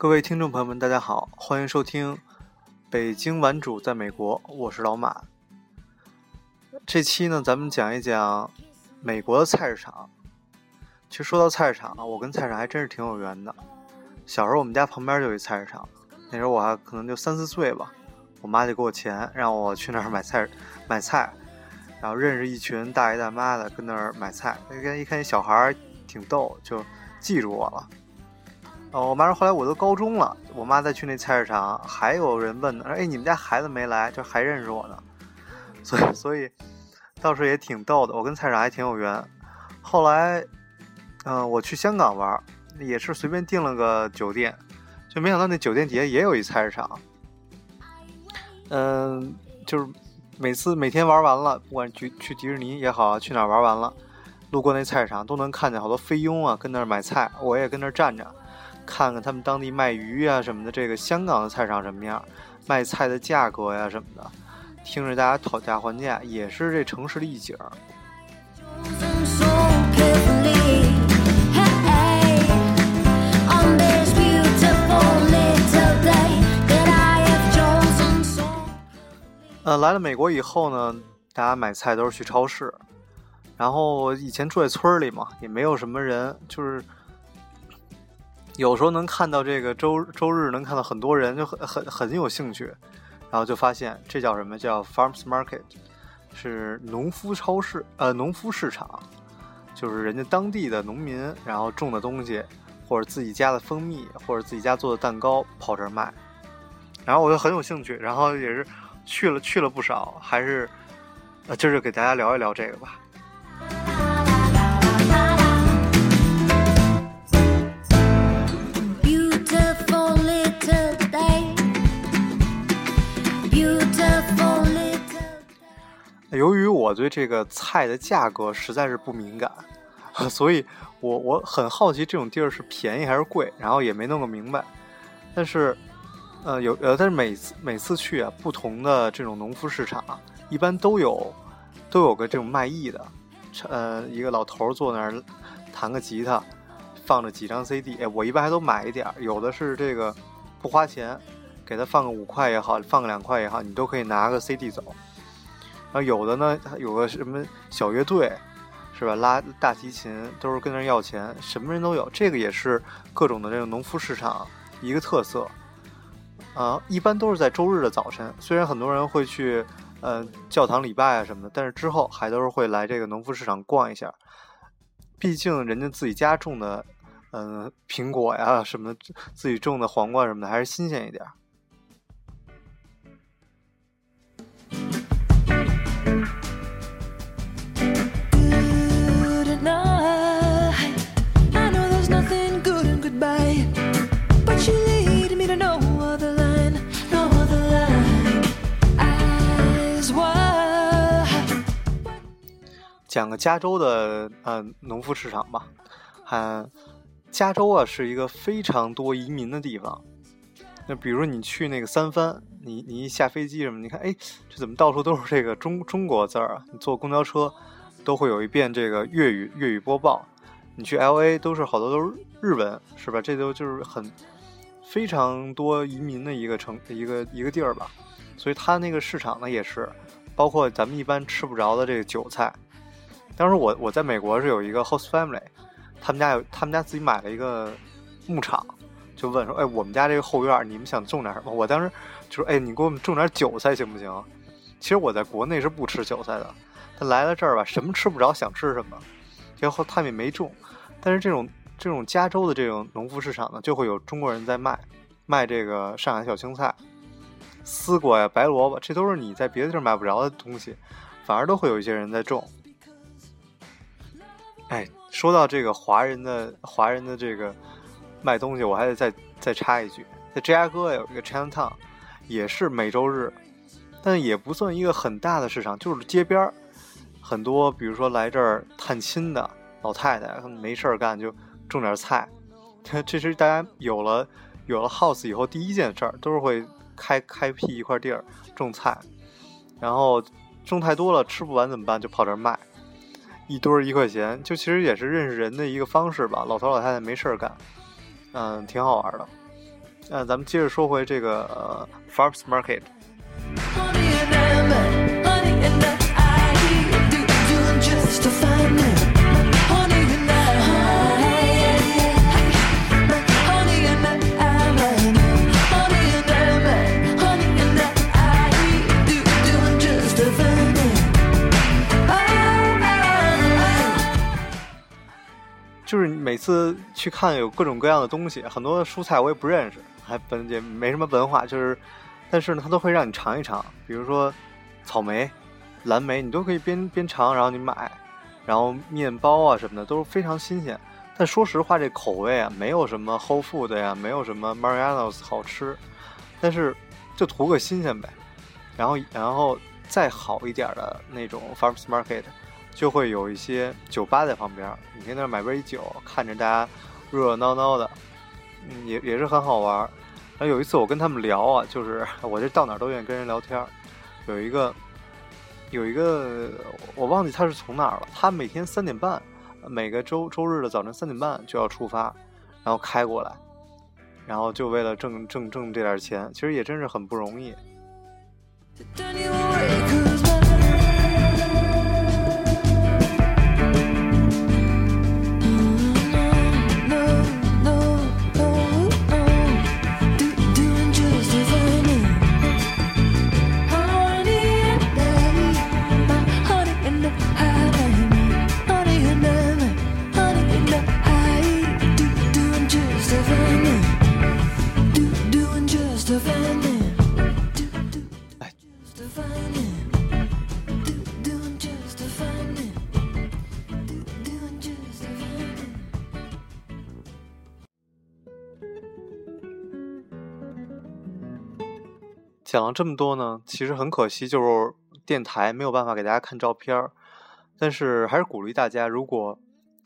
各位听众朋友们，大家好，欢迎收听《北京玩主在美国》，我是老马。这期呢，咱们讲一讲美国的菜市场。其实说到菜市场啊，我跟菜市场还真是挺有缘的。小时候我们家旁边就有一菜市场，那时候我还可能就三四岁吧，我妈就给我钱让我去那儿买菜买菜，然后认识一群大爷大妈的跟那儿买菜，一看一看小孩儿挺逗，就记住我了。哦，我妈说后来我都高中了，我妈再去那菜市场，还有人问呢，说哎，你们家孩子没来，就还认识我呢，所以所以倒是也挺逗的，我跟菜市场还挺有缘。后来，嗯，我去香港玩，也是随便订了个酒店，就没想到那酒店底下也有一菜市场。嗯，就是每次每天玩完了，不管去去迪士尼也好，去哪玩完了，路过那菜市场都能看见好多菲佣啊，跟那儿买菜，我也跟那儿站着。看看他们当地卖鱼呀什么的，这个香港的菜场什么样，卖菜的价格呀什么的，听着大家讨价还价，也是这城市的一景。呃，来了美国以后呢，大家买菜都是去超市，然后以前住在村里嘛，也没有什么人，就是。有时候能看到这个周周日能看到很多人，就很很很有兴趣，然后就发现这叫什么叫 farms market，是农夫超市，呃，农夫市场，就是人家当地的农民然后种的东西，或者自己家的蜂蜜，或者自己家做的蛋糕跑这儿卖，然后我就很有兴趣，然后也是去了去了不少，还是呃，今儿就给大家聊一聊这个吧。Beautiful litte 由于我对这个菜的价格实在是不敏感，所以我我很好奇这种地儿是便宜还是贵，然后也没弄个明白。但是，呃，有呃，但是每次每次去啊，不同的这种农夫市场，一般都有都有个这种卖艺的，呃，一个老头坐那儿弹个吉他，放着几张 CD，我一般还都买一点儿。有的是这个不花钱，给他放个五块也好，放个两块也好，你都可以拿个 CD 走。啊，有的呢，有个什么小乐队，是吧？拉大提琴都是跟那要钱，什么人都有。这个也是各种的这个农夫市场一个特色。啊，一般都是在周日的早晨，虽然很多人会去呃教堂礼拜啊什么的，但是之后还都是会来这个农夫市场逛一下。毕竟人家自己家种的，嗯，苹果呀什么，自己种的黄瓜什么的，还是新鲜一点。讲个加州的呃农夫市场吧，嗯，加州啊是一个非常多移民的地方。那比如你去那个三藩，你你一下飞机什么，你看，哎，这怎么到处都是这个中中国字儿啊？你坐公交车都会有一遍这个粤语粤语播报。你去 L A 都是好多都是日文，是吧？这都就是很非常多移民的一个城一个一个地儿吧。所以它那个市场呢也是，包括咱们一般吃不着的这个韭菜。当时我我在美国是有一个 host family，他们家有他们家自己买了一个牧场，就问说，哎，我们家这个后院你们想种点什么？我当时就说，哎，你给我们种点韭菜行不行？其实我在国内是不吃韭菜的，但来了这儿吧，什么吃不着，想吃什么，结果他们也没种。但是这种这种加州的这种农夫市场呢，就会有中国人在卖，卖这个上海小青菜、丝瓜呀、白萝卜，这都是你在别的地儿买不着的东西，反而都会有一些人在种。哎，说到这个华人的华人的这个卖东西，我还得再再插一句，在芝加哥有一个 Chinatown，也是每周日，但也不算一个很大的市场，就是街边儿，很多比如说来这儿探亲的老太太，没事儿干就种点菜。这是大家有了有了 house 以后第一件事儿，都是会开开辟一块地儿种菜，然后种太多了吃不完怎么办？就跑这儿卖。一堆儿一块钱，就其实也是认识人的一个方式吧。老头老太太没事儿干，嗯，挺好玩的。那，咱们接着说回这个、呃、Farmers Market。就是每次去看有各种各样的东西，很多蔬菜我也不认识，还本也没什么文化，就是，但是呢，它都会让你尝一尝，比如说草莓、蓝莓，你都可以边边尝，然后你买，然后面包啊什么的都是非常新鲜。但说实话，这口味啊，没有什么 Whole Food 呀，没有什么 Mariano's 好吃，但是就图个新鲜呗。然后，然后再好一点的那种 Farmers Market，就会有一些酒吧在旁边，你可以那买杯酒，看着大家热热闹闹的，嗯，也也是很好玩。然后有一次我跟他们聊啊，就是 我这到哪都愿意跟人聊天。有一个有一个我忘记他是从哪儿了，他每天三点半，每个周周日的早晨三点半就要出发，然后开过来，然后就为了挣挣挣这点钱，其实也真是很不容易。讲了这么多呢，其实很可惜，就是电台没有办法给大家看照片儿。但是还是鼓励大家，如果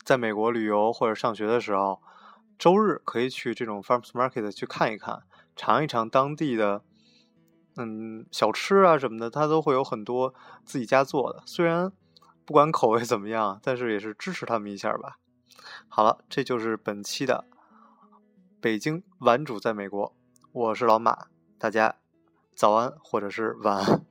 在美国旅游或者上学的时候，周日可以去这种 farmers market 去看一看，尝一尝当地的嗯小吃啊什么的，它都会有很多自己家做的。虽然不管口味怎么样，但是也是支持他们一下吧。好了，这就是本期的北京玩主在美国，我是老马，大家早安或者是晚安。